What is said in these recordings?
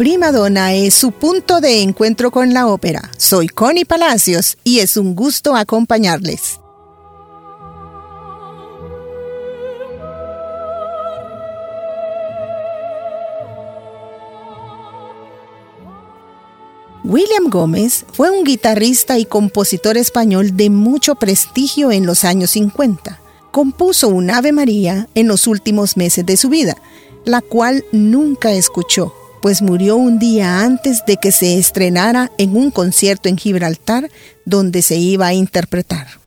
Prima Donna es su punto de encuentro con la ópera. Soy Connie Palacios y es un gusto acompañarles. William Gómez fue un guitarrista y compositor español de mucho prestigio en los años 50. Compuso un Ave María en los últimos meses de su vida, la cual nunca escuchó pues murió un día antes de que se estrenara en un concierto en Gibraltar donde se iba a interpretar.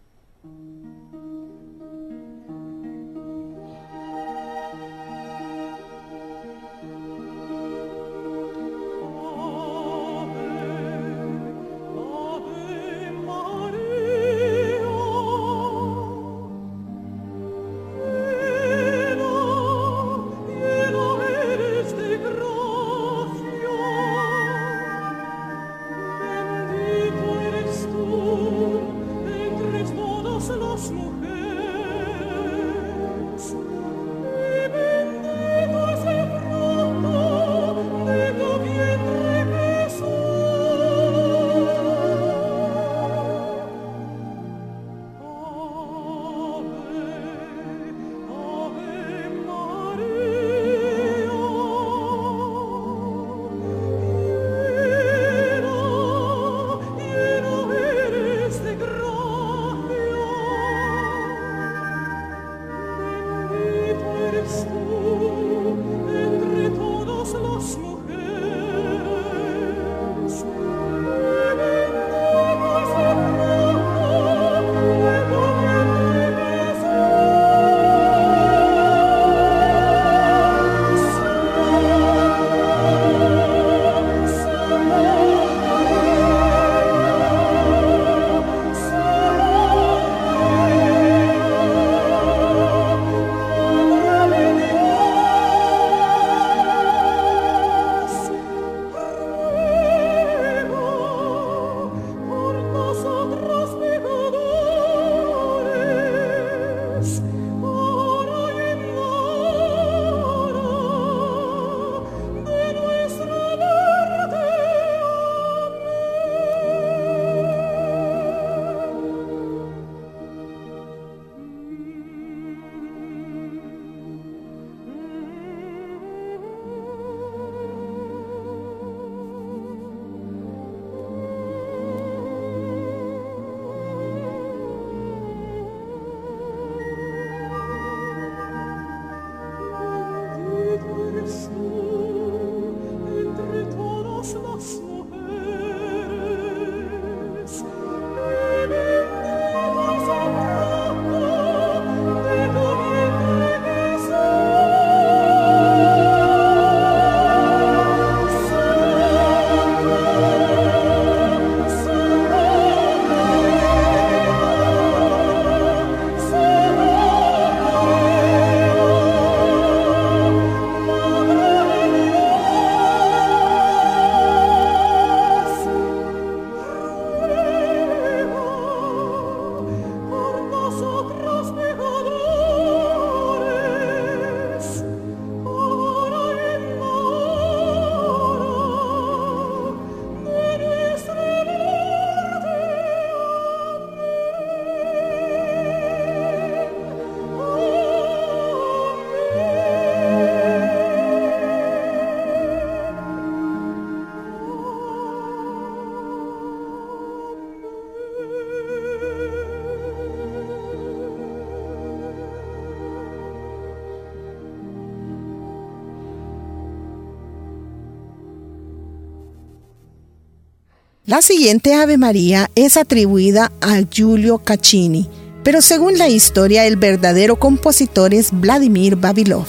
La siguiente Ave María es atribuida a Giulio Caccini, pero según la historia el verdadero compositor es Vladimir Babilov.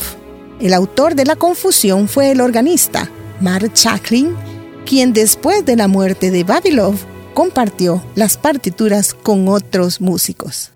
El autor de la confusión fue el organista, Mark Chaklin, quien después de la muerte de Babilov compartió las partituras con otros músicos.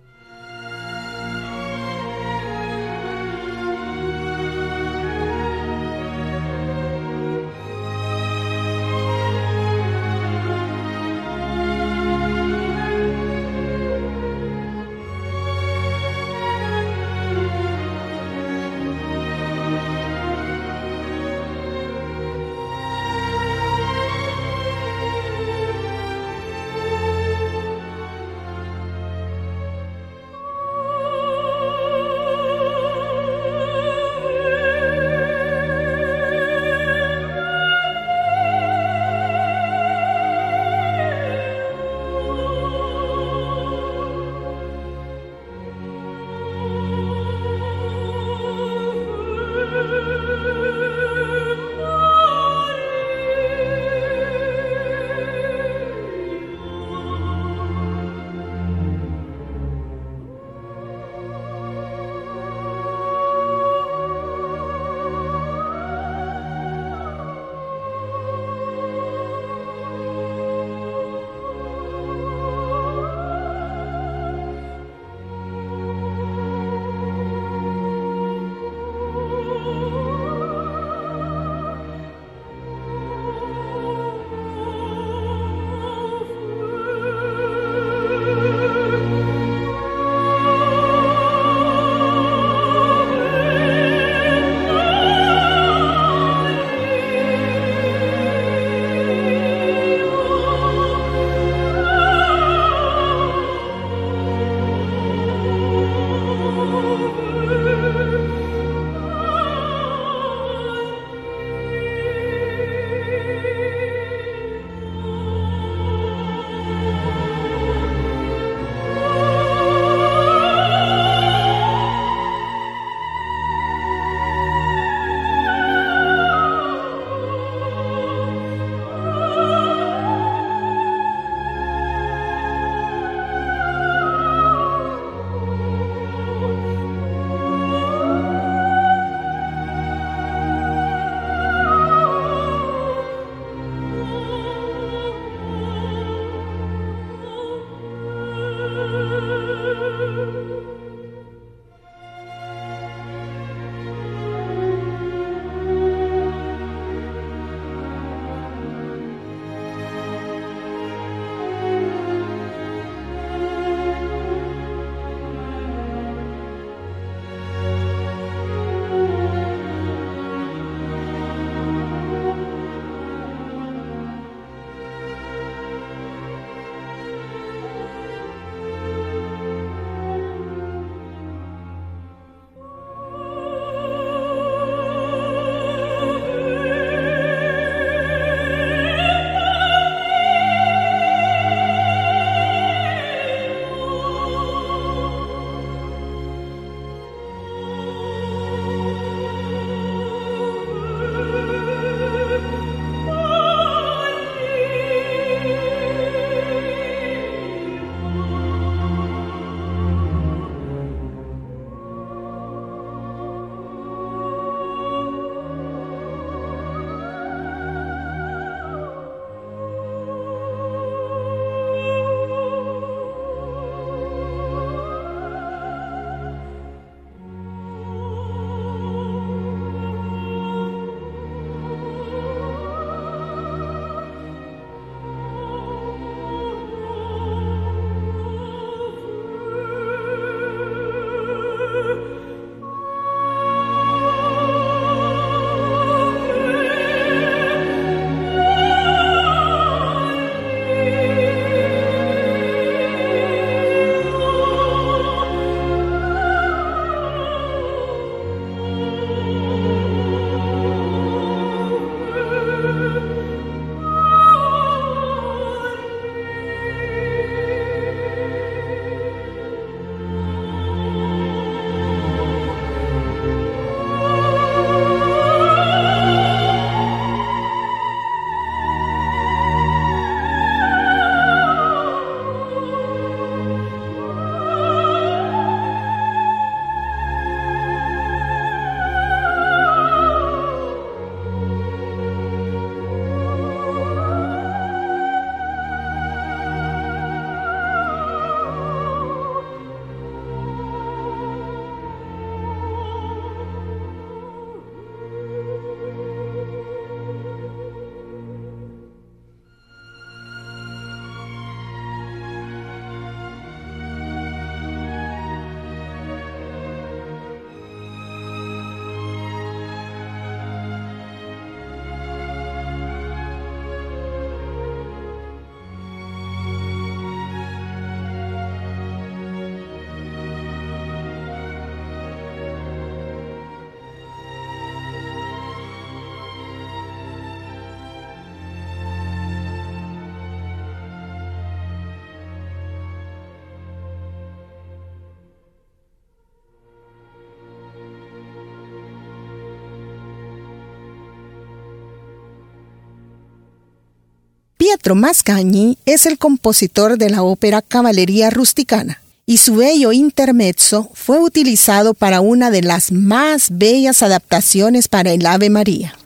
Pietro Mascagni es el compositor de la ópera Caballería Rusticana y su bello intermezzo fue utilizado para una de las más bellas adaptaciones para el Ave María.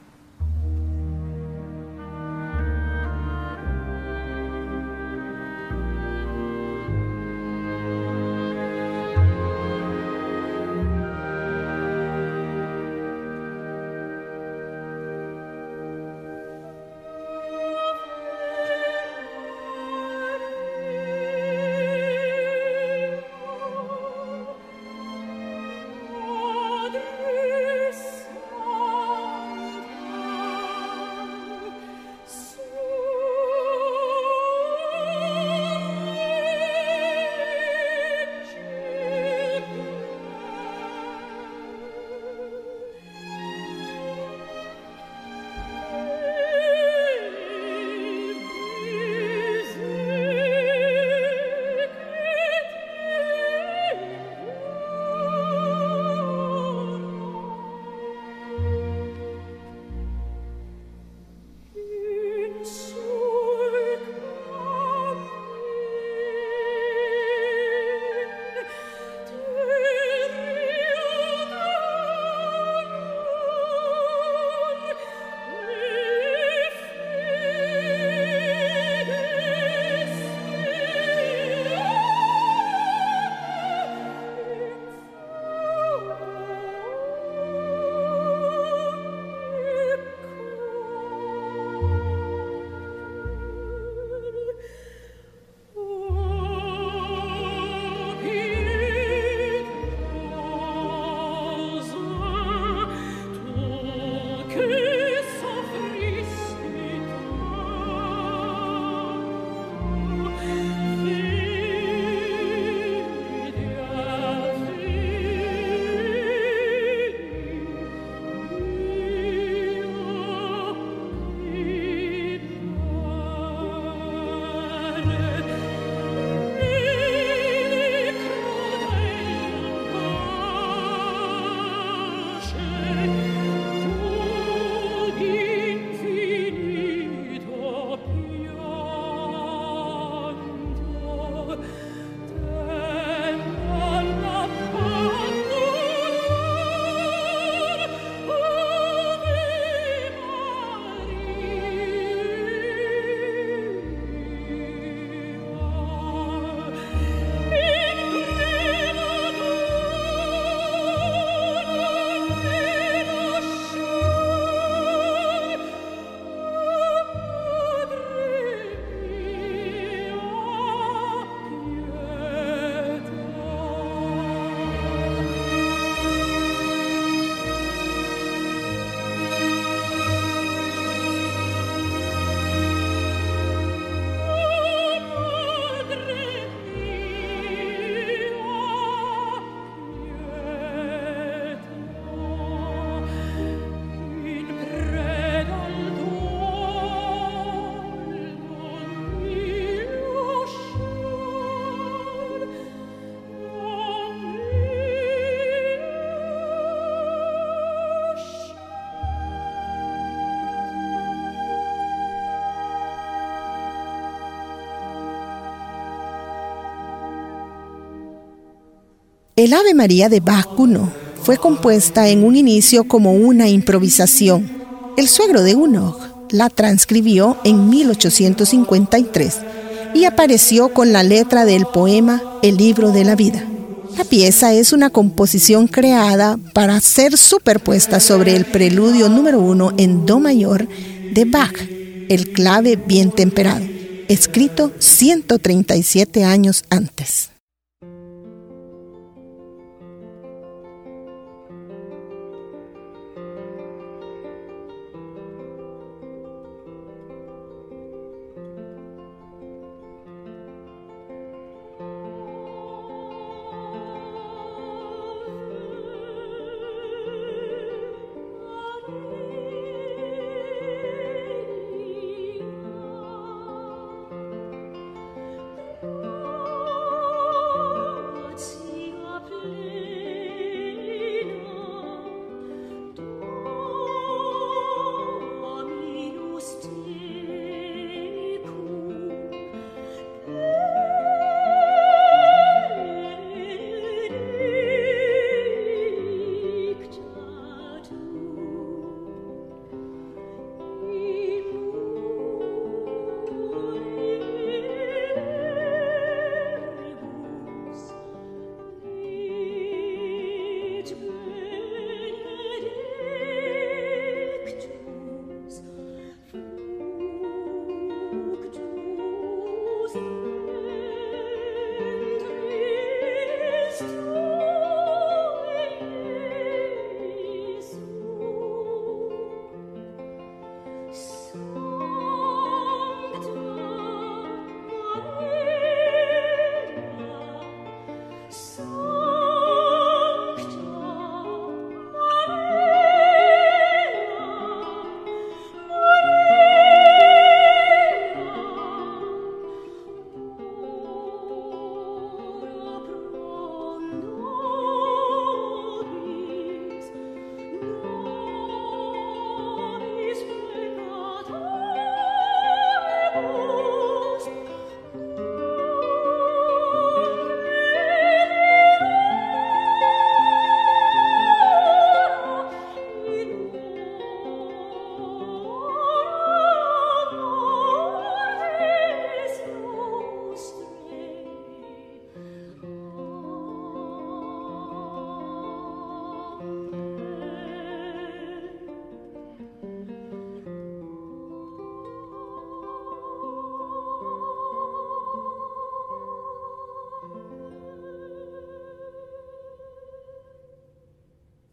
El Ave María de Bach fue compuesta en un inicio como una improvisación. El suegro de Unog la transcribió en 1853 y apareció con la letra del poema El libro de la vida. La pieza es una composición creada para ser superpuesta sobre el preludio número uno en Do mayor de Bach, el clave bien temperado, escrito 137 años antes.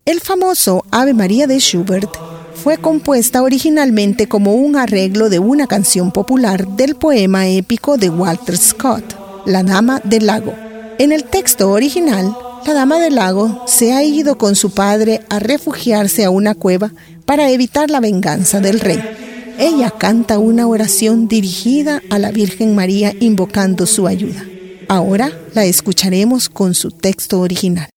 El famoso Ave María de Schubert fue compuesta originalmente como un arreglo de una canción popular del poema épico de Walter Scott, La Dama del Lago. En el texto original, la Dama del Lago se ha ido con su padre a refugiarse a una cueva para evitar la venganza del rey. Ella canta una oración dirigida a la Virgen María invocando su ayuda. Ahora la escucharemos con su texto original.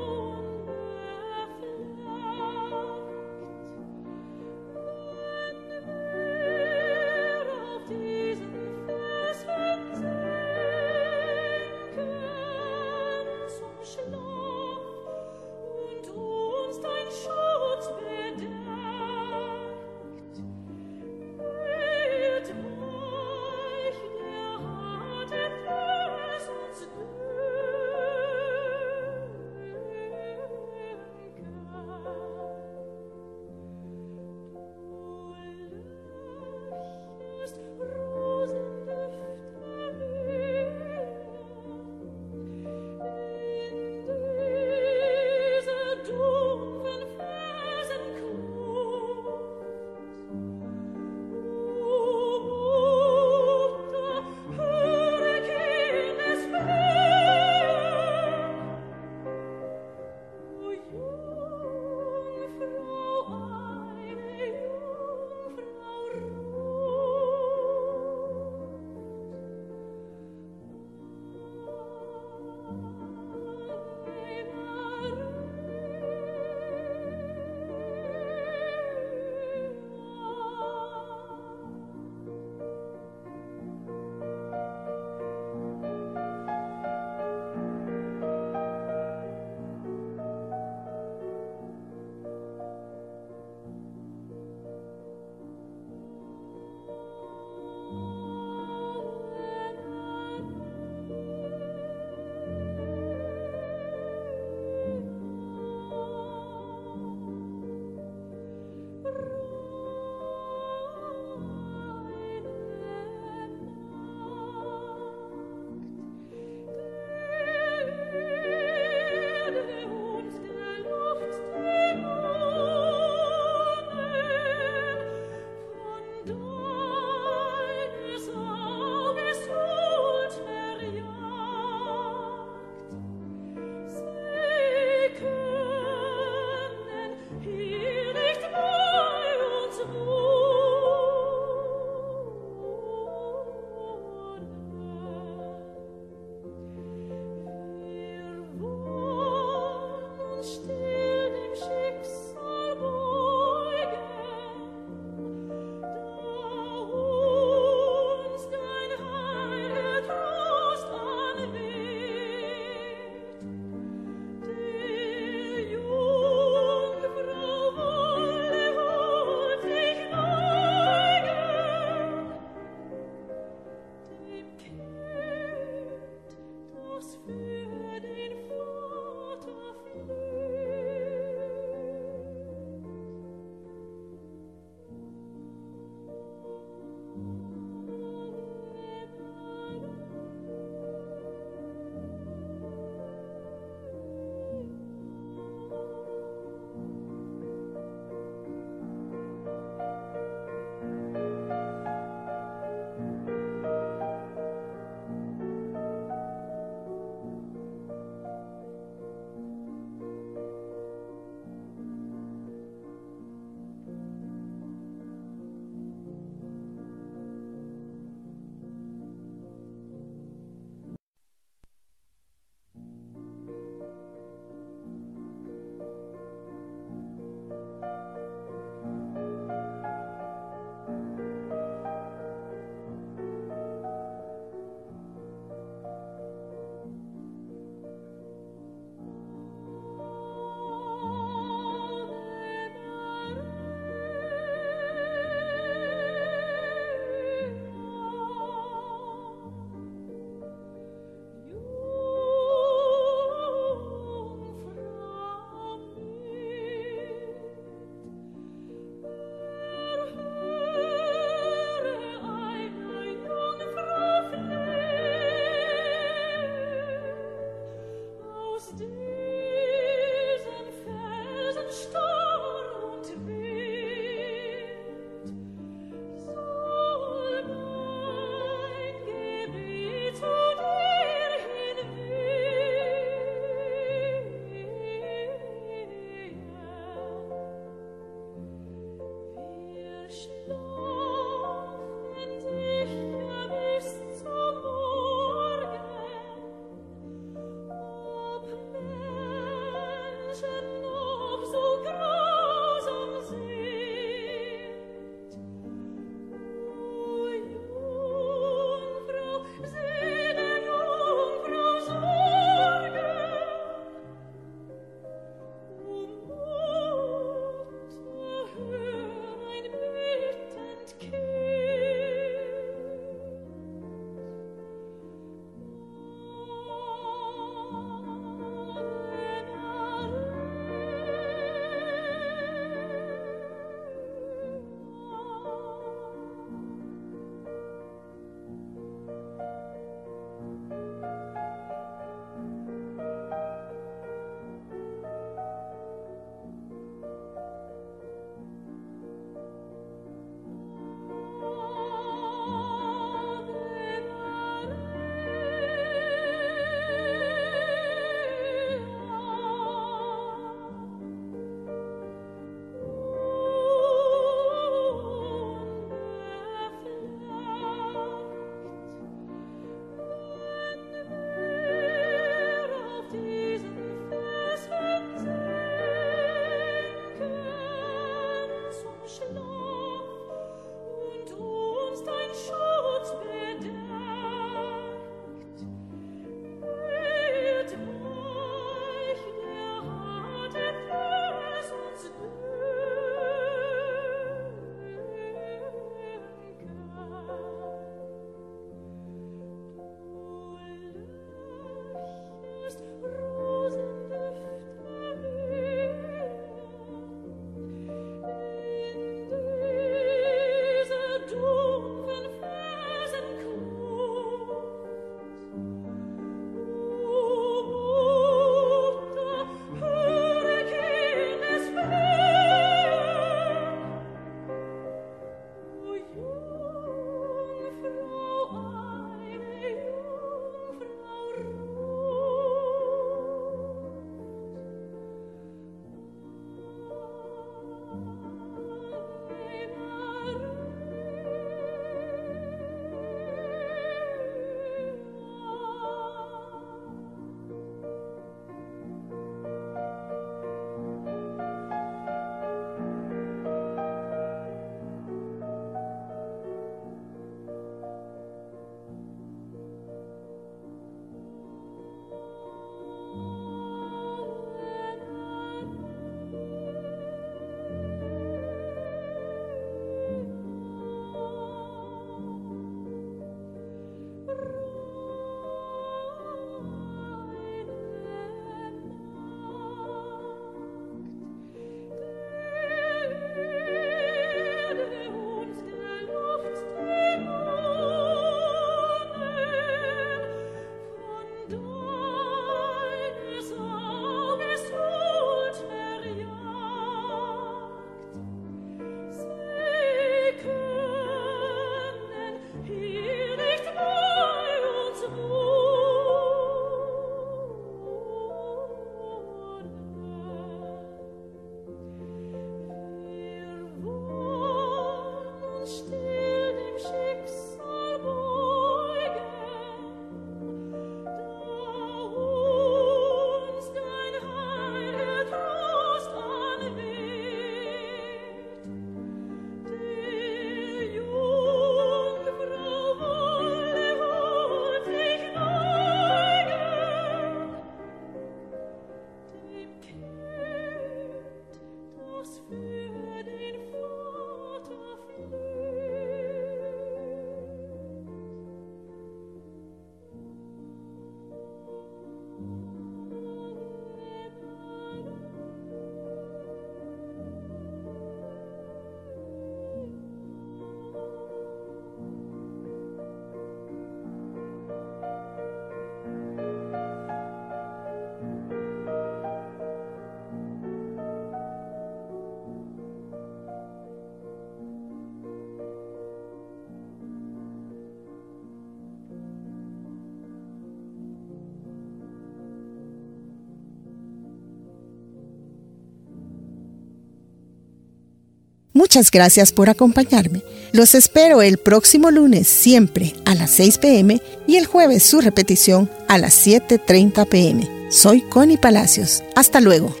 Muchas gracias por acompañarme. Los espero el próximo lunes siempre a las 6 pm y el jueves su repetición a las 7.30 pm. Soy Connie Palacios. Hasta luego.